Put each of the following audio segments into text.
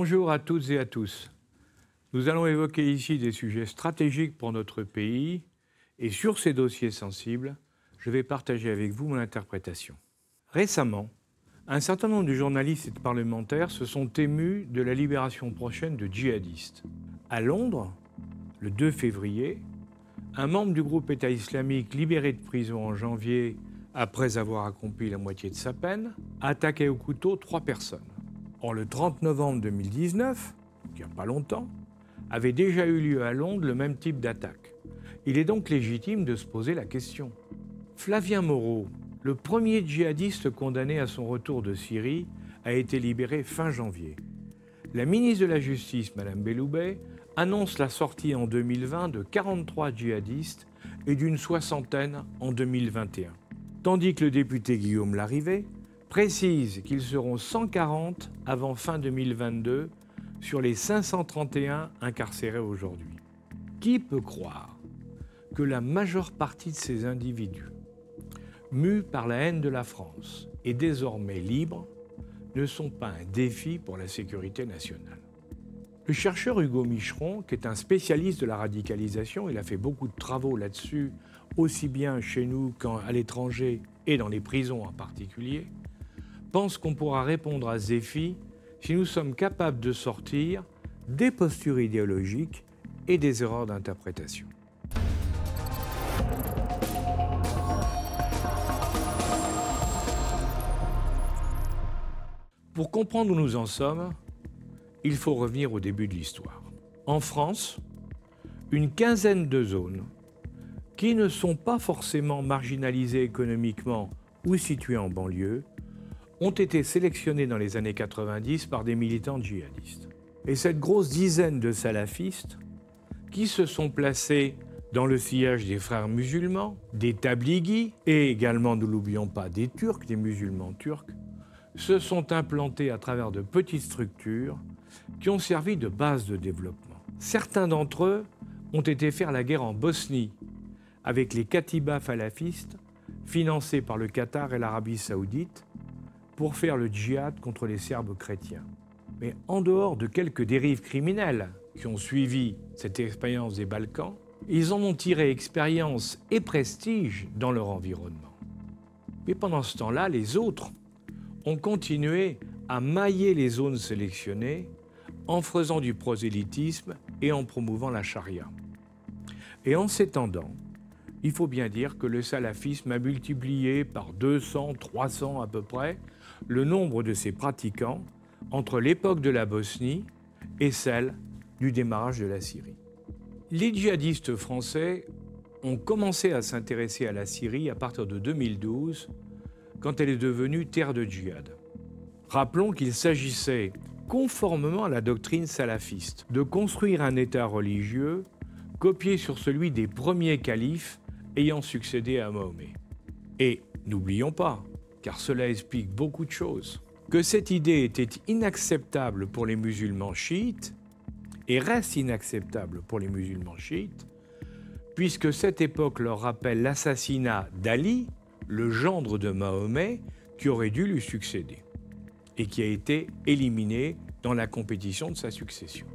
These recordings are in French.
Bonjour à toutes et à tous. Nous allons évoquer ici des sujets stratégiques pour notre pays et sur ces dossiers sensibles, je vais partager avec vous mon interprétation. Récemment, un certain nombre de journalistes et de parlementaires se sont émus de la libération prochaine de djihadistes. À Londres, le 2 février, un membre du groupe État islamique libéré de prison en janvier après avoir accompli la moitié de sa peine, a attaqué au couteau trois personnes. Or, le 30 novembre 2019, il n'y a pas longtemps, avait déjà eu lieu à Londres le même type d'attaque. Il est donc légitime de se poser la question. Flavien Moreau, le premier djihadiste condamné à son retour de Syrie, a été libéré fin janvier. La ministre de la Justice, Mme Belloubet, annonce la sortie en 2020 de 43 djihadistes et d'une soixantaine en 2021. Tandis que le député Guillaume Larrivé précise qu'ils seront 140 avant fin 2022 sur les 531 incarcérés aujourd'hui. Qui peut croire que la majeure partie de ces individus, mus par la haine de la France et désormais libres, ne sont pas un défi pour la sécurité nationale? Le chercheur Hugo Micheron, qui est un spécialiste de la radicalisation, il a fait beaucoup de travaux là-dessus, aussi bien chez nous qu'à l'étranger et dans les prisons en particulier, pense qu'on pourra répondre à ce défi si nous sommes capables de sortir des postures idéologiques et des erreurs d'interprétation. Pour comprendre où nous en sommes, il faut revenir au début de l'histoire. En France, une quinzaine de zones qui ne sont pas forcément marginalisées économiquement ou situées en banlieue ont été sélectionnés dans les années 90 par des militants djihadistes. Et cette grosse dizaine de salafistes, qui se sont placés dans le sillage des frères musulmans, des tabligis et également, ne l'oublions pas, des Turcs, des musulmans turcs, se sont implantés à travers de petites structures qui ont servi de base de développement. Certains d'entre eux ont été faire la guerre en Bosnie avec les Katibas falafistes financés par le Qatar et l'Arabie saoudite pour faire le djihad contre les Serbes chrétiens. Mais en dehors de quelques dérives criminelles qui ont suivi cette expérience des Balkans, ils en ont tiré expérience et prestige dans leur environnement. Mais pendant ce temps-là, les autres ont continué à mailler les zones sélectionnées en faisant du prosélytisme et en promouvant la charia. Et en s'étendant, il faut bien dire que le salafisme a multiplié par 200, 300 à peu près le nombre de ses pratiquants entre l'époque de la Bosnie et celle du démarrage de la Syrie. Les djihadistes français ont commencé à s'intéresser à la Syrie à partir de 2012, quand elle est devenue terre de djihad. Rappelons qu'il s'agissait, conformément à la doctrine salafiste, de construire un État religieux copié sur celui des premiers califes ayant succédé à Mahomet. Et n'oublions pas car cela explique beaucoup de choses, que cette idée était inacceptable pour les musulmans chiites et reste inacceptable pour les musulmans chiites, puisque cette époque leur rappelle l'assassinat d'Ali, le gendre de Mahomet, qui aurait dû lui succéder et qui a été éliminé dans la compétition de sa succession.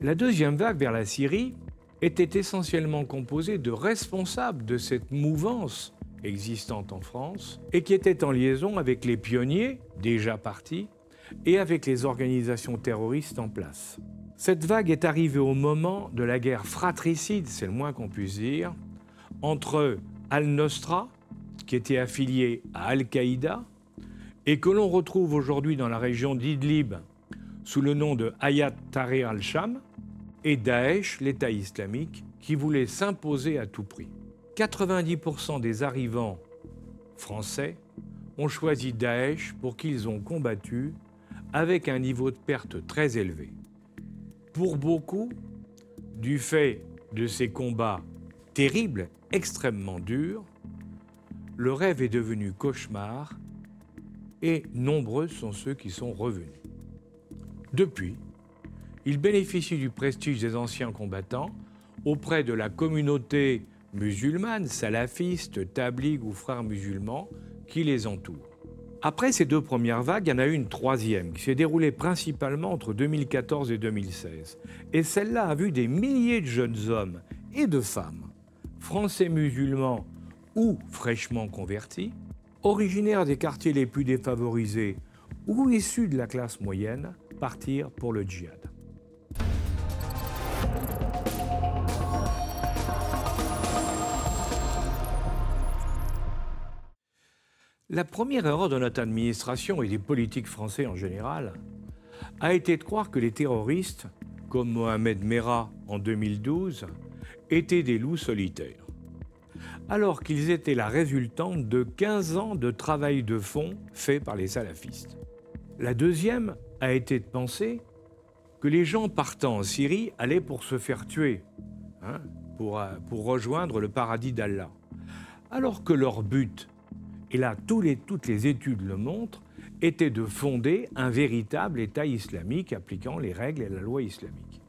La deuxième vague vers la Syrie était essentiellement composée de responsables de cette mouvance existante en France et qui était en liaison avec les pionniers déjà partis et avec les organisations terroristes en place. Cette vague est arrivée au moment de la guerre fratricide, c'est le moins qu'on puisse dire, entre Al-Nostra, qui était affilié à Al-Qaïda, et que l'on retrouve aujourd'hui dans la région d'Idlib sous le nom de Hayat Tahrir al-Sham, et Daesh, l'État islamique, qui voulait s'imposer à tout prix. 90% des arrivants français ont choisi Daesh pour qu'ils ont combattu avec un niveau de perte très élevé. Pour beaucoup, du fait de ces combats terribles, extrêmement durs, le rêve est devenu cauchemar et nombreux sont ceux qui sont revenus. Depuis, ils bénéficient du prestige des anciens combattants auprès de la communauté musulmanes, salafistes, tabligs ou frères musulmans qui les entourent. Après ces deux premières vagues, il y en a eu une troisième qui s'est déroulée principalement entre 2014 et 2016. Et celle-là a vu des milliers de jeunes hommes et de femmes, français musulmans ou fraîchement convertis, originaires des quartiers les plus défavorisés ou issus de la classe moyenne, partir pour le djihad. La première erreur de notre administration et des politiques français en général a été de croire que les terroristes, comme Mohamed Merah en 2012, étaient des loups solitaires, alors qu'ils étaient la résultante de 15 ans de travail de fond fait par les salafistes. La deuxième a été de penser que les gens partant en Syrie allaient pour se faire tuer, hein, pour, pour rejoindre le paradis d'Allah, alors que leur but et là toutes les études le montrent, était de fonder un véritable État islamique appliquant les règles et la loi islamique.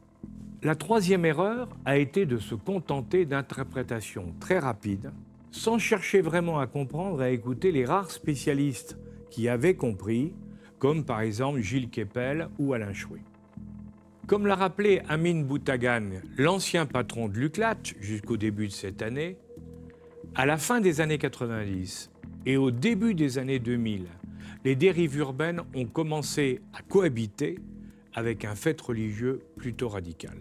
La troisième erreur a été de se contenter d'interprétations très rapides, sans chercher vraiment à comprendre et à écouter les rares spécialistes qui avaient compris, comme par exemple Gilles Kepel ou Alain Chouet. Comme l'a rappelé Amin Boutagan, l'ancien patron de l'UCLAT jusqu'au début de cette année, à la fin des années 90, et au début des années 2000, les dérives urbaines ont commencé à cohabiter avec un fait religieux plutôt radical.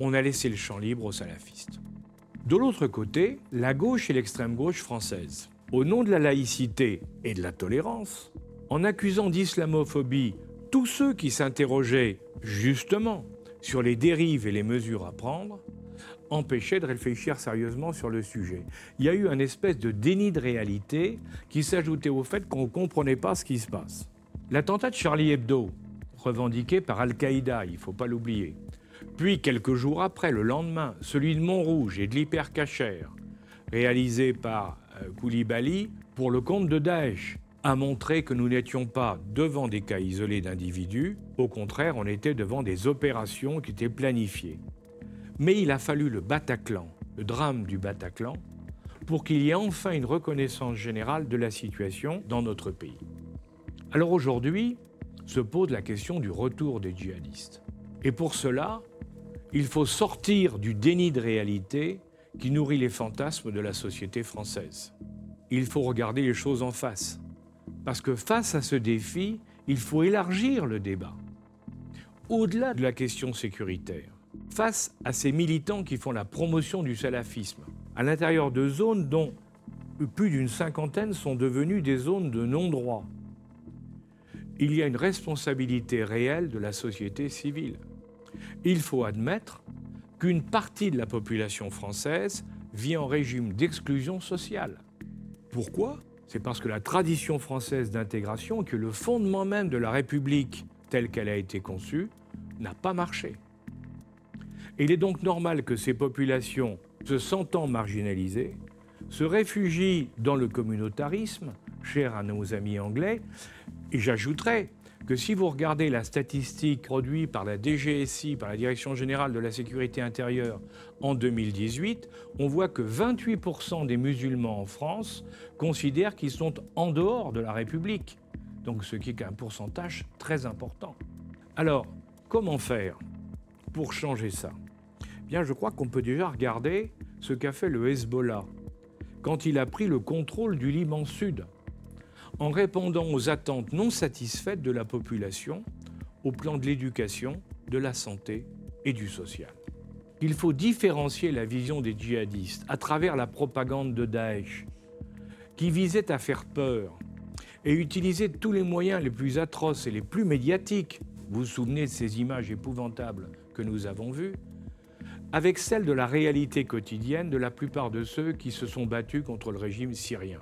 On a laissé le champ libre aux salafistes. De l'autre côté, la gauche et l'extrême gauche française, au nom de la laïcité et de la tolérance, en accusant d'islamophobie tous ceux qui s'interrogeaient justement sur les dérives et les mesures à prendre, empêchait de réfléchir sérieusement sur le sujet. Il y a eu un espèce de déni de réalité qui s'ajoutait au fait qu'on ne comprenait pas ce qui se passe. L'attentat de Charlie Hebdo, revendiqué par Al-Qaïda, il ne faut pas l'oublier. Puis, quelques jours après, le lendemain, celui de Montrouge et de l'hypercacher, réalisé par euh, Koulibaly pour le compte de Daesh, a montré que nous n'étions pas devant des cas isolés d'individus, au contraire, on était devant des opérations qui étaient planifiées. Mais il a fallu le Bataclan, le drame du Bataclan, pour qu'il y ait enfin une reconnaissance générale de la situation dans notre pays. Alors aujourd'hui, se pose la question du retour des djihadistes. Et pour cela, il faut sortir du déni de réalité qui nourrit les fantasmes de la société française. Il faut regarder les choses en face. Parce que face à ce défi, il faut élargir le débat. Au-delà de la question sécuritaire, face à ces militants qui font la promotion du salafisme, à l'intérieur de zones dont plus d'une cinquantaine sont devenues des zones de non-droit. Il y a une responsabilité réelle de la société civile. Il faut admettre qu'une partie de la population française vit en régime d'exclusion sociale. Pourquoi? C'est parce que la tradition française d'intégration, que le fondement même de la République telle qu'elle a été conçue, n'a pas marché il est donc normal que ces populations, se sentant marginalisées, se réfugient dans le communautarisme, cher à nos amis anglais, et j'ajouterais que si vous regardez la statistique produite par la DGSI, par la Direction générale de la sécurité intérieure en 2018, on voit que 28% des musulmans en France considèrent qu'ils sont en dehors de la République, donc ce qui est un pourcentage très important. Alors, comment faire pour changer ça? Bien, je crois qu'on peut déjà regarder ce qu'a fait le Hezbollah quand il a pris le contrôle du Liban Sud, en répondant aux attentes non satisfaites de la population au plan de l'éducation, de la santé et du social. Il faut différencier la vision des djihadistes à travers la propagande de Daesh, qui visait à faire peur et utiliser tous les moyens les plus atroces et les plus médiatiques. Vous vous souvenez de ces images épouvantables que nous avons vues? Avec celle de la réalité quotidienne de la plupart de ceux qui se sont battus contre le régime syrien.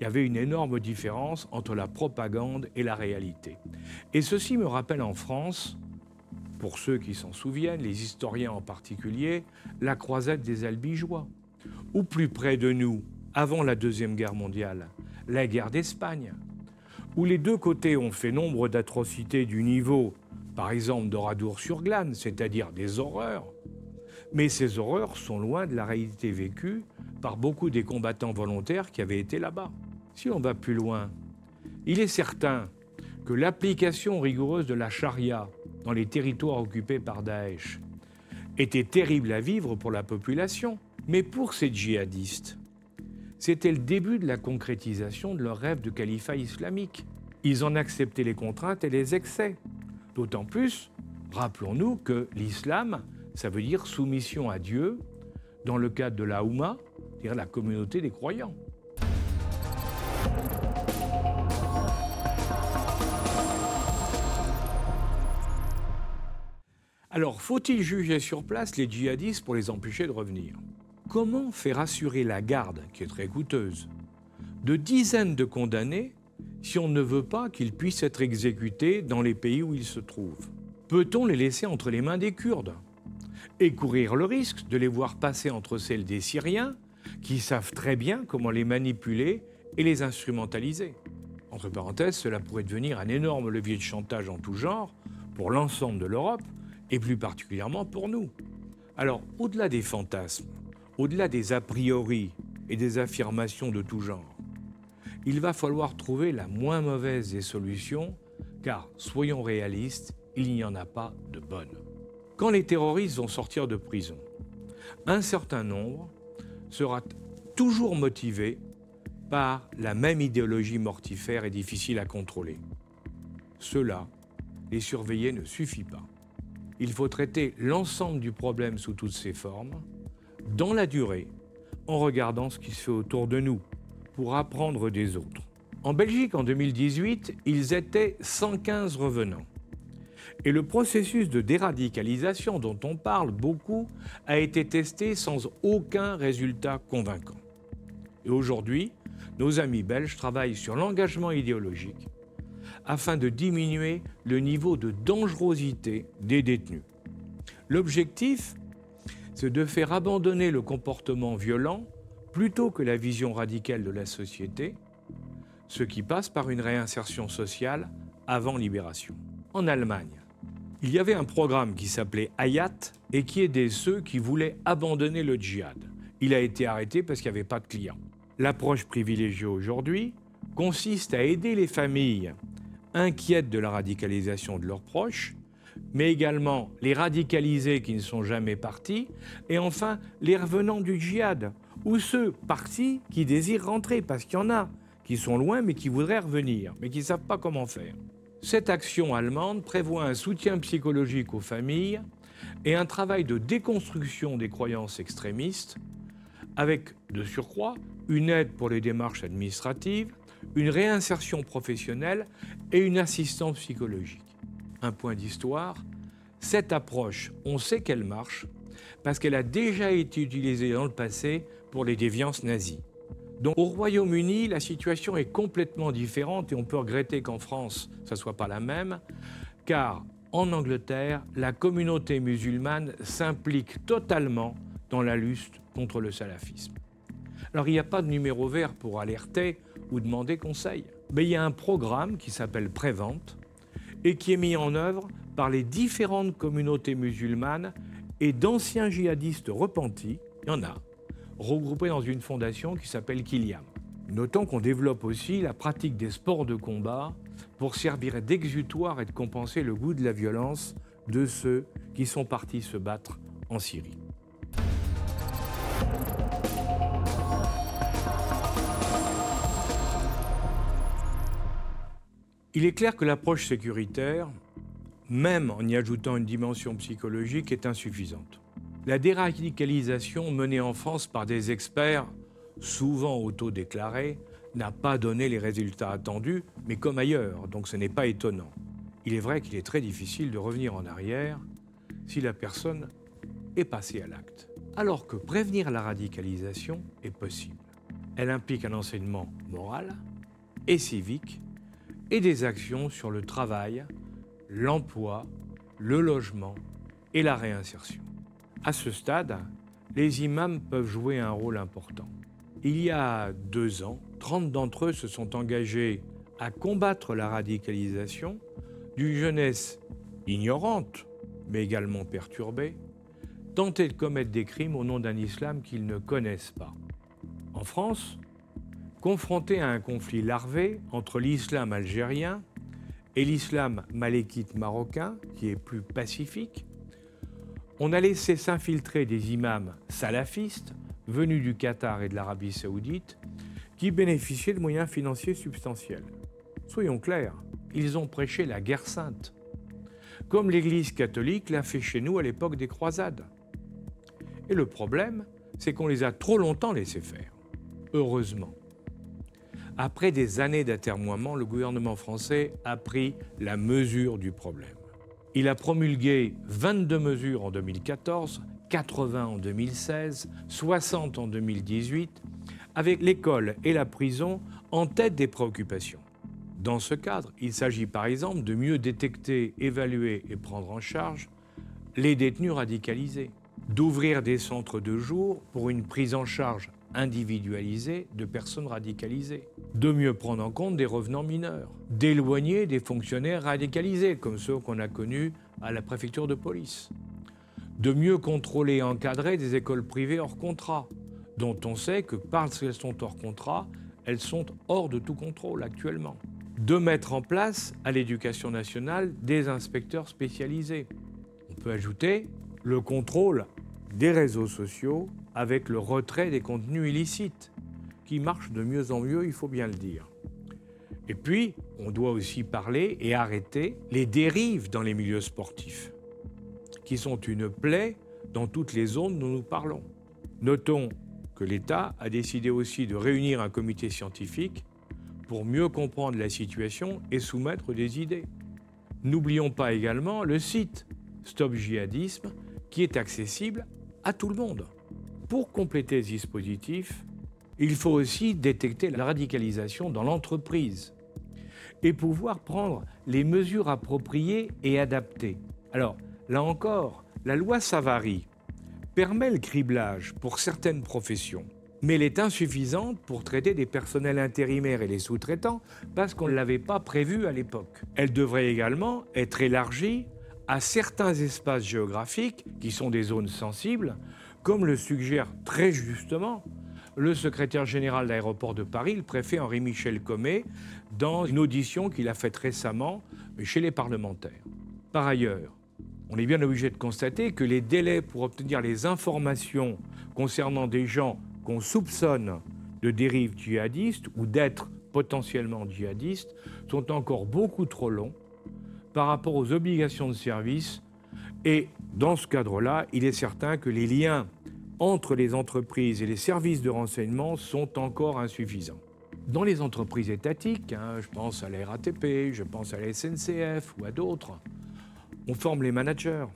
Il y avait une énorme différence entre la propagande et la réalité. Et ceci me rappelle en France, pour ceux qui s'en souviennent, les historiens en particulier, la croisade des Albigeois. Ou plus près de nous, avant la Deuxième Guerre mondiale, la guerre d'Espagne, où les deux côtés ont fait nombre d'atrocités du niveau par exemple d'Oradour-sur-Glane, c'est-à-dire des horreurs. Mais ces horreurs sont loin de la réalité vécue par beaucoup des combattants volontaires qui avaient été là-bas. Si on va plus loin, il est certain que l'application rigoureuse de la charia dans les territoires occupés par Daesh était terrible à vivre pour la population, mais pour ces djihadistes, c'était le début de la concrétisation de leur rêve de califat islamique. Ils en acceptaient les contraintes et les excès. D'autant plus, rappelons-nous que l'islam, ça veut dire soumission à Dieu dans le cadre de la Houma, c'est-à-dire la communauté des croyants. Alors, faut-il juger sur place les djihadistes pour les empêcher de revenir? Comment faire assurer la garde, qui est très coûteuse, de dizaines de condamnés si on ne veut pas qu'ils puissent être exécutés dans les pays où ils se trouvent Peut-on les laisser entre les mains des Kurdes et courir le risque de les voir passer entre celles des Syriens qui savent très bien comment les manipuler et les instrumentaliser? Entre parenthèses, cela pourrait devenir un énorme levier de chantage en tout genre pour l'ensemble de l'Europe et plus particulièrement pour nous. Alors, au-delà des fantasmes, au-delà des a priori et des affirmations de tout genre, il va falloir trouver la moins mauvaise des solutions, car, soyons réalistes, il n'y en a pas de bonne. Quand les terroristes vont sortir de prison, un certain nombre sera toujours motivé par la même idéologie mortifère et difficile à contrôler. Cela, les surveiller ne suffit pas. Il faut traiter l'ensemble du problème sous toutes ses formes, dans la durée, en regardant ce qui se fait autour de nous, pour apprendre des autres. En Belgique, en 2018, ils étaient 115 revenants. Et le processus de déradicalisation dont on parle beaucoup a été testé sans aucun résultat convaincant. Et aujourd'hui, nos amis belges travaillent sur l'engagement idéologique afin de diminuer le niveau de dangerosité des détenus. L'objectif, c'est de faire abandonner le comportement violent plutôt que la vision radicale de la société, ce qui passe par une réinsertion sociale avant libération. En Allemagne, il y avait un programme qui s'appelait Hayat et qui aidait ceux qui voulaient abandonner le djihad. Il a été arrêté parce qu'il n'y avait pas de clients. L'approche privilégiée aujourd'hui consiste à aider les familles inquiètes de la radicalisation de leurs proches, mais également les radicalisés qui ne sont jamais partis, et enfin les revenants du djihad, ou ceux partis qui désirent rentrer, parce qu'il y en a qui sont loin mais qui voudraient revenir, mais qui ne savent pas comment faire. Cette action allemande prévoit un soutien psychologique aux familles et un travail de déconstruction des croyances extrémistes, avec de surcroît une aide pour les démarches administratives, une réinsertion professionnelle et une assistance psychologique. Un point d'histoire, cette approche, on sait qu'elle marche parce qu'elle a déjà été utilisée dans le passé pour les déviances nazies. Donc au Royaume-Uni, la situation est complètement différente et on peut regretter qu'en France, ça ne soit pas la même, car en Angleterre, la communauté musulmane s'implique totalement dans la lutte contre le salafisme. Alors il n'y a pas de numéro vert pour alerter ou demander conseil. Mais il y a un programme qui s'appelle Prévente et qui est mis en œuvre par les différentes communautés musulmanes et d'anciens djihadistes repentis, il y en a, regroupés dans une fondation qui s'appelle Kiliam. Notons qu'on développe aussi la pratique des sports de combat pour servir d'exutoire et de compenser le goût de la violence de ceux qui sont partis se battre en Syrie. Il est clair que l'approche sécuritaire, même en y ajoutant une dimension psychologique, est insuffisante. La déradicalisation menée en France par des experts, souvent autodéclarés, n'a pas donné les résultats attendus, mais comme ailleurs, donc ce n'est pas étonnant. Il est vrai qu'il est très difficile de revenir en arrière si la personne est passée à l'acte. Alors que prévenir la radicalisation est possible. Elle implique un enseignement moral et civique et des actions sur le travail, l'emploi, le logement et la réinsertion. À ce stade, les imams peuvent jouer un rôle important. Il y a deux ans, 30 d'entre eux se sont engagés à combattre la radicalisation d'une jeunesse ignorante, mais également perturbée, tenter de commettre des crimes au nom d'un islam qu'ils ne connaissent pas. En France, confronté à un conflit larvé entre l'islam algérien et l'islam malékite marocain, qui est plus pacifique, on a laissé s'infiltrer des imams salafistes venus du Qatar et de l'Arabie saoudite qui bénéficiaient de moyens financiers substantiels. Soyons clairs, ils ont prêché la guerre sainte, comme l'Église catholique l'a fait chez nous à l'époque des croisades. Et le problème, c'est qu'on les a trop longtemps laissés faire. Heureusement. Après des années d'atermoiement, le gouvernement français a pris la mesure du problème. Il a promulgué 22 mesures en 2014, 80 en 2016, 60 en 2018, avec l'école et la prison en tête des préoccupations. Dans ce cadre, il s'agit par exemple de mieux détecter, évaluer et prendre en charge les détenus radicalisés, d'ouvrir des centres de jour pour une prise en charge individualisée de personnes radicalisées, de mieux prendre en compte des revenants mineurs, d'éloigner des fonctionnaires radicalisés comme ceux qu'on a connus à la préfecture de police, de mieux contrôler et encadrer des écoles privées hors contrat, dont on sait que parce qu'elles sont hors contrat, elles sont hors de tout contrôle actuellement. De mettre en place à l'éducation nationale des inspecteurs spécialisés. On peut ajouter le contrôle des réseaux sociaux avec le retrait des contenus illicites, qui marche de mieux en mieux, il faut bien le dire. Et puis, on doit aussi parler et arrêter les dérives dans les milieux sportifs qui sont une plaie dans toutes les zones dont nous parlons. Notons que l'État a décidé aussi de réunir un comité scientifique pour mieux comprendre la situation et soumettre des idées. N'oublions pas également le site Stop Jihadisme qui est accessible à tout le monde. Pour compléter ce dispositif, il faut aussi détecter la radicalisation dans l'entreprise et pouvoir prendre les mesures appropriées et adaptées. Alors, Là encore, la loi Savary permet le criblage pour certaines professions, mais elle est insuffisante pour traiter des personnels intérimaires et les sous-traitants parce qu'on ne l'avait pas prévu à l'époque. Elle devrait également être élargie à certains espaces géographiques qui sont des zones sensibles, comme le suggère très justement le secrétaire général d'aéroport de Paris, le préfet Henri-Michel Commet, dans une audition qu'il a faite récemment chez les parlementaires. Par ailleurs, on est bien obligé de constater que les délais pour obtenir les informations concernant des gens qu'on soupçonne de dérive djihadiste ou d'être potentiellement djihadistes sont encore beaucoup trop longs par rapport aux obligations de service. Et dans ce cadre-là, il est certain que les liens entre les entreprises et les services de renseignement sont encore insuffisants. Dans les entreprises étatiques, hein, je pense à la RATP, je pense à la SNCF ou à d'autres, on forme les managers,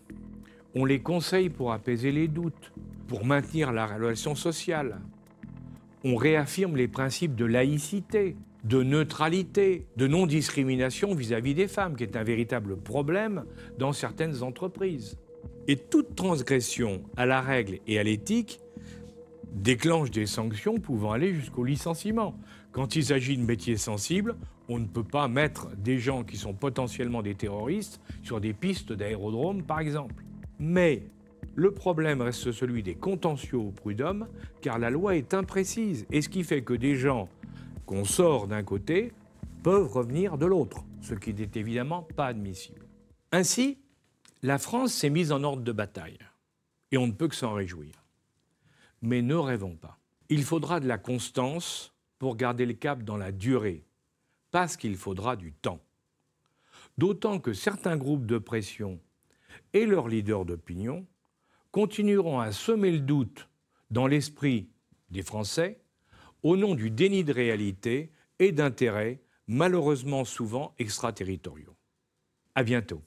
on les conseille pour apaiser les doutes, pour maintenir la relation sociale. On réaffirme les principes de laïcité, de neutralité, de non-discrimination vis-à-vis des femmes, qui est un véritable problème dans certaines entreprises. Et toute transgression à la règle et à l'éthique déclenche des sanctions pouvant aller jusqu'au licenciement. Quand il s'agit de métiers sensibles, on ne peut pas mettre des gens qui sont potentiellement des terroristes sur des pistes d'aérodrome, par exemple. Mais le problème reste celui des contentieux au prud'homme, car la loi est imprécise, et ce qui fait que des gens qu'on sort d'un côté peuvent revenir de l'autre, ce qui n'est évidemment pas admissible. Ainsi, la France s'est mise en ordre de bataille, et on ne peut que s'en réjouir. Mais ne rêvons pas. Il faudra de la constance pour garder le cap dans la durée, parce qu'il faudra du temps. D'autant que certains groupes de pression et leurs leaders d'opinion continueront à semer le doute dans l'esprit des Français au nom du déni de réalité et d'intérêts malheureusement souvent extraterritoriaux. À bientôt.